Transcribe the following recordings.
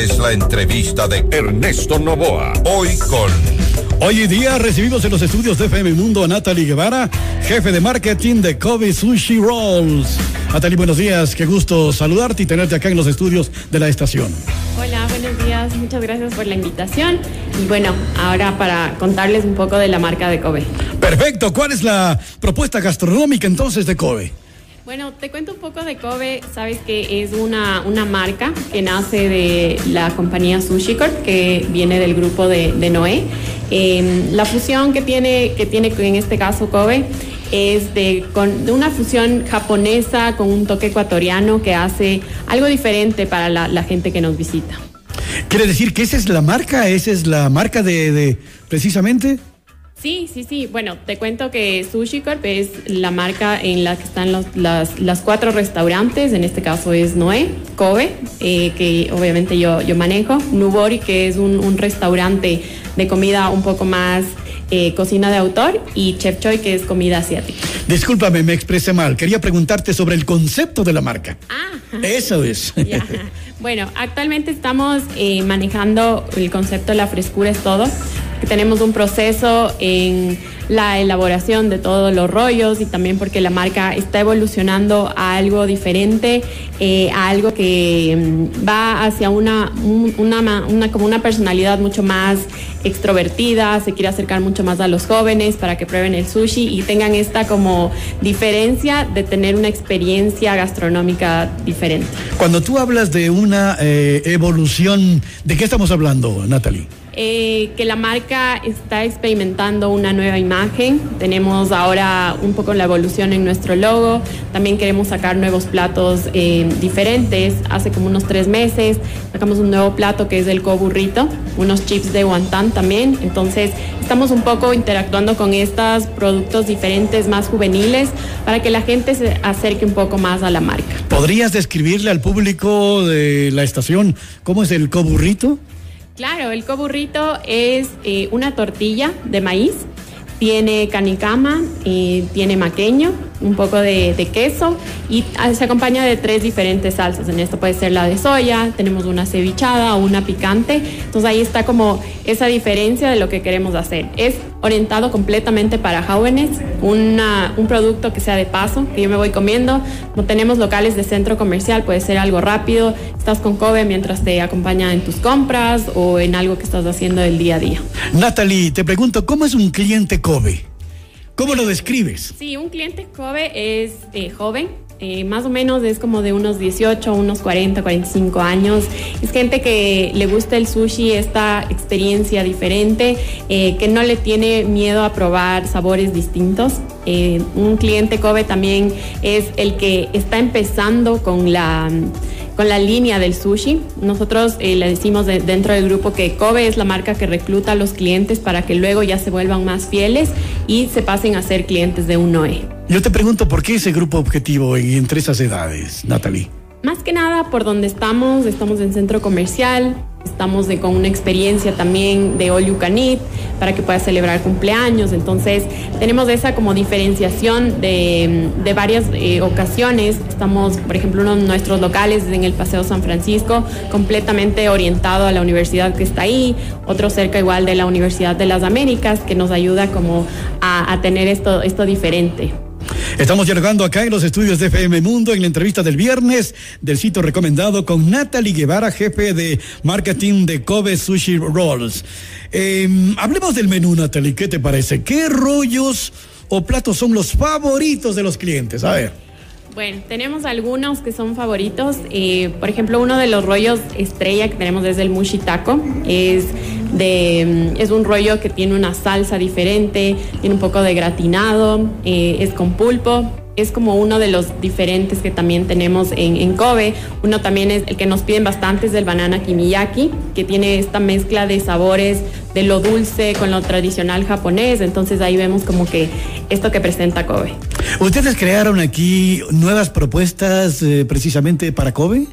Es la entrevista de Ernesto Novoa. Hoy con. Hoy día recibimos en los estudios de FM Mundo a Natalie Guevara, jefe de marketing de Kobe Sushi Rolls. Natalie, buenos días. Qué gusto saludarte y tenerte acá en los estudios de la estación. Hola, buenos días. Muchas gracias por la invitación. Y bueno, ahora para contarles un poco de la marca de Kobe. Perfecto. ¿Cuál es la propuesta gastronómica entonces de Kobe? Bueno, te cuento un poco de Kobe. Sabes que es una, una marca que nace de la compañía Sushi Corp, que viene del grupo de, de Noé. Eh, la fusión que tiene, que tiene en este caso Kobe es de, con, una fusión japonesa con un toque ecuatoriano que hace algo diferente para la, la gente que nos visita. ¿Quiere decir que esa es la marca? ¿Esa es la marca de, de precisamente? Sí, sí, sí. Bueno, te cuento que Sushi Corp es la marca en la que están los, las, las, cuatro restaurantes. En este caso es Noé, Kobe, eh, que obviamente yo, yo manejo, Nubori, que es un, un restaurante de comida un poco más eh, cocina de autor, y Chef Choi, que es comida asiática. Discúlpame, me expresé mal. Quería preguntarte sobre el concepto de la marca. Ah, Eso es. ya. Bueno, actualmente estamos eh, manejando el concepto de la frescura es todo tenemos un proceso en la elaboración de todos los rollos y también porque la marca está evolucionando a algo diferente, eh, a algo que mm, va hacia una, una, una, como una personalidad mucho más extrovertida, se quiere acercar mucho más a los jóvenes para que prueben el sushi y tengan esta como diferencia de tener una experiencia gastronómica diferente. Cuando tú hablas de una eh, evolución, ¿de qué estamos hablando, Natalie? Eh, que la marca está experimentando una nueva imagen. Tenemos ahora un poco la evolución en nuestro logo. También queremos sacar nuevos platos eh, diferentes. Hace como unos tres meses sacamos un nuevo plato que es el coburrito, unos chips de guantán también. Entonces estamos un poco interactuando con estos productos diferentes, más juveniles, para que la gente se acerque un poco más a la marca. ¿Podrías describirle al público de la estación cómo es el coburrito? Claro, el coburrito es eh, una tortilla de maíz, tiene canicama, eh, tiene maqueño, un poco de, queso y se acompaña de tres diferentes salsas. En esto puede ser la de soya, tenemos una cevichada o una picante. Entonces ahí está como esa diferencia de lo que queremos hacer. Es orientado completamente para jóvenes, un producto que sea de paso, que yo me voy comiendo. No tenemos locales de centro comercial, puede ser algo rápido. Estás con Kobe mientras te acompaña en tus compras o en algo que estás haciendo el día a día. Natalie, te pregunto, ¿cómo es un cliente Kobe? ¿Cómo lo describes? Sí, un cliente Kobe es eh, joven, eh, más o menos es como de unos 18, unos 40, 45 años. Es gente que le gusta el sushi, esta experiencia diferente, eh, que no le tiene miedo a probar sabores distintos. Un cliente Kobe también es el que está empezando con la con la línea del sushi. Nosotros eh, le decimos de, dentro del grupo que Kobe es la marca que recluta a los clientes para que luego ya se vuelvan más fieles y se pasen a ser clientes de un Noé. Yo te pregunto, ¿por qué ese grupo objetivo y entre esas edades, Natalie? Más que nada por donde estamos, estamos en centro comercial, estamos con una experiencia también de all you para que puedas celebrar cumpleaños. Entonces tenemos esa como diferenciación de, de varias eh, ocasiones. Estamos, por ejemplo, uno de nuestros locales en el Paseo San Francisco, completamente orientado a la universidad que está ahí, otro cerca igual de la Universidad de las Américas, que nos ayuda como a, a tener esto, esto diferente. Estamos dialogando acá en los estudios de FM Mundo en la entrevista del viernes del sitio recomendado con Natalie Guevara, jefe de marketing de Kobe Sushi Rolls. Eh, hablemos del menú, Natalie, ¿qué te parece? ¿Qué rollos o platos son los favoritos de los clientes? A ver. Bueno, tenemos algunos que son favoritos. Eh, por ejemplo, uno de los rollos estrella que tenemos es el mushi taco. Es, de, es un rollo que tiene una salsa diferente, tiene un poco de gratinado, eh, es con pulpo. Es como uno de los diferentes que también tenemos en, en, Kobe. Uno también es el que nos piden bastante es el banana kimiyaki, que tiene esta mezcla de sabores de lo dulce con lo tradicional japonés. Entonces ahí vemos como que esto que presenta Kobe. ¿Ustedes crearon aquí nuevas propuestas eh, precisamente para Kobe?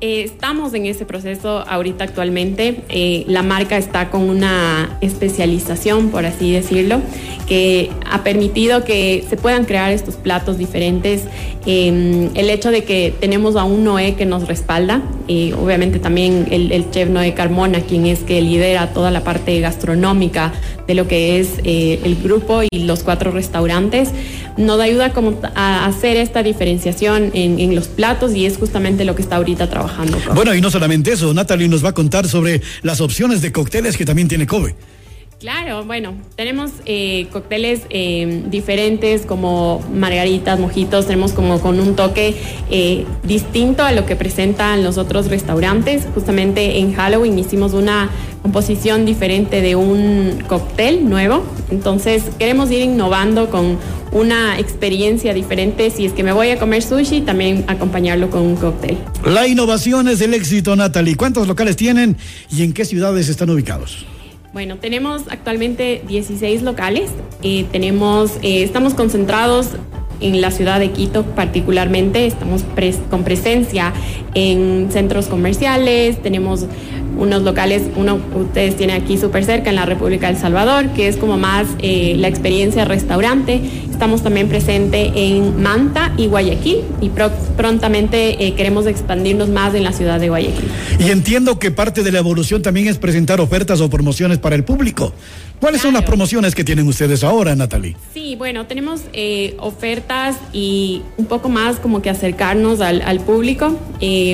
Eh, estamos en ese proceso ahorita actualmente. Eh, la marca está con una especialización, por así decirlo, que ha permitido que se puedan crear estos platos diferentes. Eh, el hecho de que tenemos a un Noé que nos respalda, obviamente también el, el, chef Noé Carmona, quien es que lidera toda la parte gastronómica de lo que es eh, el grupo y los cuatro restaurantes, nos ayuda como a hacer esta diferenciación en, en, los platos y es justamente lo que está ahorita trabajando. Bueno, y no solamente eso, Natalie nos va a contar sobre las opciones de cócteles que también tiene Kobe. Claro, bueno, tenemos eh, cócteles eh, diferentes como margaritas, mojitos, tenemos como con un toque eh, distinto a lo que presentan los otros restaurantes. Justamente en Halloween hicimos una composición diferente de un cóctel nuevo, entonces queremos ir innovando con una experiencia diferente. Si es que me voy a comer sushi, también acompañarlo con un cóctel. La innovación es el éxito, Natalie. ¿Cuántos locales tienen y en qué ciudades están ubicados? Bueno, tenemos actualmente 16 locales. Eh, tenemos, eh, estamos concentrados en la ciudad de Quito particularmente. Estamos pres con presencia en centros comerciales. Tenemos unos locales, uno ustedes tienen aquí súper cerca en la República del Salvador, que es como más eh, la experiencia restaurante. Estamos también presentes en Manta y Guayaquil y pro prontamente eh, queremos expandirnos más en la ciudad de Guayaquil. Y entiendo que parte de la evolución también es presentar ofertas o promociones para el público. ¿Cuáles claro. son las promociones que tienen ustedes ahora, Natalie? Sí, bueno, tenemos eh, ofertas y un poco más como que acercarnos al, al público.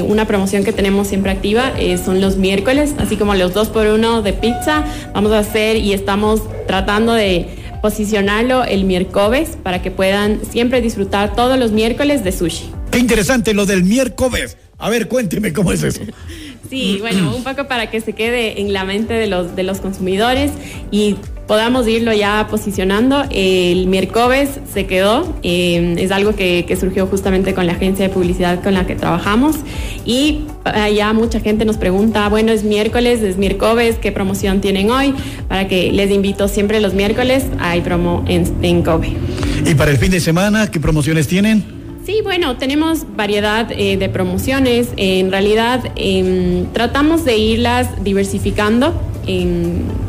Una promoción que tenemos siempre activa son los miércoles, así como los dos por uno de pizza. Vamos a hacer y estamos tratando de posicionarlo el miércoles para que puedan siempre disfrutar todos los miércoles de sushi. Qué interesante lo del miércoles. A ver, cuénteme cómo es eso. Sí, bueno, un poco para que se quede en la mente de los, de los consumidores y podamos irlo ya posicionando. El miércoles se quedó, eh, es algo que, que, surgió justamente con la agencia de publicidad con la que trabajamos y ya mucha gente nos pregunta, bueno, es miércoles, es miércoles, ¿qué promoción tienen hoy? Para que les invito siempre los miércoles, hay promo en, en Kobe. ¿Y para el fin de semana, qué promociones tienen? Sí, bueno, tenemos variedad eh, de promociones. En realidad eh, tratamos de irlas diversificando.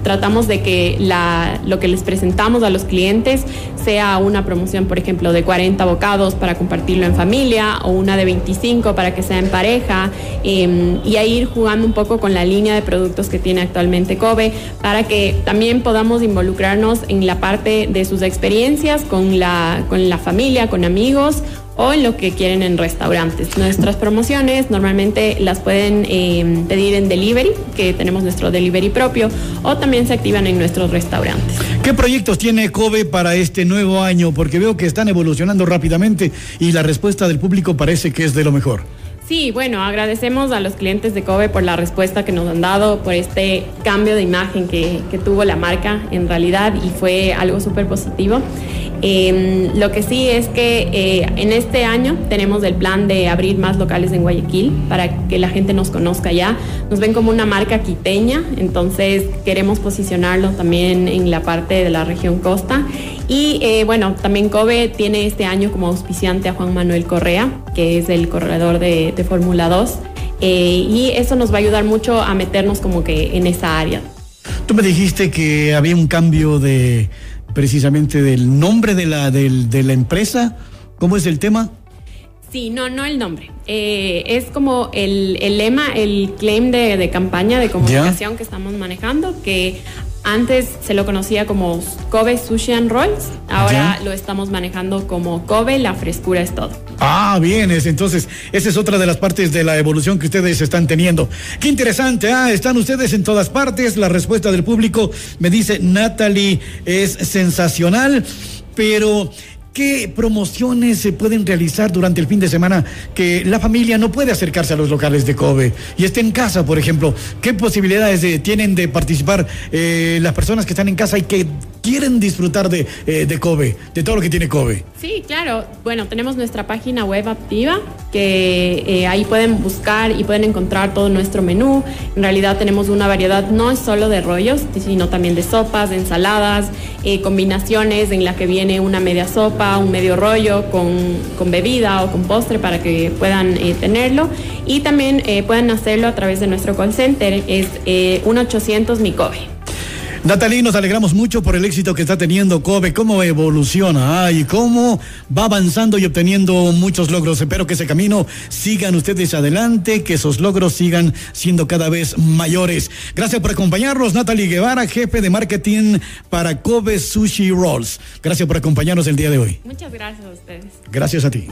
Tratamos de que lo que les presentamos a los clientes sea una promoción, por ejemplo, de 40 bocados para compartirlo en familia o una de 25 para que sea en pareja eh, y a ir jugando un poco con la línea de productos que tiene actualmente Kobe para que también podamos involucrarnos en la parte de sus experiencias con la, con la familia, con amigos o en lo que quieren en restaurantes. Nuestras promociones normalmente las pueden eh, pedir en delivery, que tenemos nuestro delivery propio, o también se activan en nuestros restaurantes. ¿Qué proyectos tiene Kobe para este nuevo año? Porque veo que están evolucionando rápidamente y la respuesta del público parece que es de lo mejor. Sí, bueno, agradecemos a los clientes de Kobe por la respuesta que nos han dado, por este cambio de imagen que, que tuvo la marca en realidad y fue algo súper positivo. Eh, lo que sí es que eh, en este año tenemos el plan de abrir más locales en Guayaquil para que la gente nos conozca ya. Nos ven como una marca quiteña, entonces queremos posicionarlo también en la parte de la región costa. Y eh, bueno, también Kobe tiene este año como auspiciante a Juan Manuel Correa, que es el corredor de, de Fórmula 2. y eso nos va a ayudar mucho a meternos como que en esa área. Tú me dijiste que había un cambio de precisamente del nombre de la, del, de la empresa. ¿Cómo es el tema? Sí, no, no el nombre. Eh, es como el, el, lema, el claim de, de campaña de comunicación que estamos manejando, que antes se lo conocía como Kobe Sushi and Rolls, ahora ¿Ya? lo estamos manejando como Kobe, la frescura es todo. Ah, bien, es, entonces esa es otra de las partes de la evolución que ustedes están teniendo. Qué interesante, ah, están ustedes en todas partes, la respuesta del público me dice Natalie es sensacional, pero ¿Qué promociones se pueden realizar durante el fin de semana que la familia no puede acercarse a los locales de Kobe y esté en casa, por ejemplo? ¿Qué posibilidades de, tienen de participar eh, las personas que están en casa y que quieren disfrutar de, eh, de, Kobe, de todo lo que tiene Kobe? Sí, claro. Bueno, tenemos nuestra página web activa que eh, ahí pueden buscar y pueden encontrar todo nuestro menú. En realidad tenemos una variedad no solo de rollos, sino también de sopas, de ensaladas, combinaciones en la que viene una media sopa un medio rollo con, con, bebida o con postre para que puedan eh, tenerlo y también eh, pueden hacerlo a través de nuestro call center, es eh, 1-800 Micobe. Natalie, nos alegramos mucho por el éxito que está teniendo Kobe, cómo evoluciona y cómo va avanzando y obteniendo muchos logros. Espero que ese camino sigan ustedes adelante, que esos logros sigan siendo cada vez mayores. Gracias por acompañarnos, Natalie Guevara, jefe de marketing para Kobe Sushi Rolls. Gracias por acompañarnos el día de hoy. Muchas gracias a ustedes. Gracias a ti.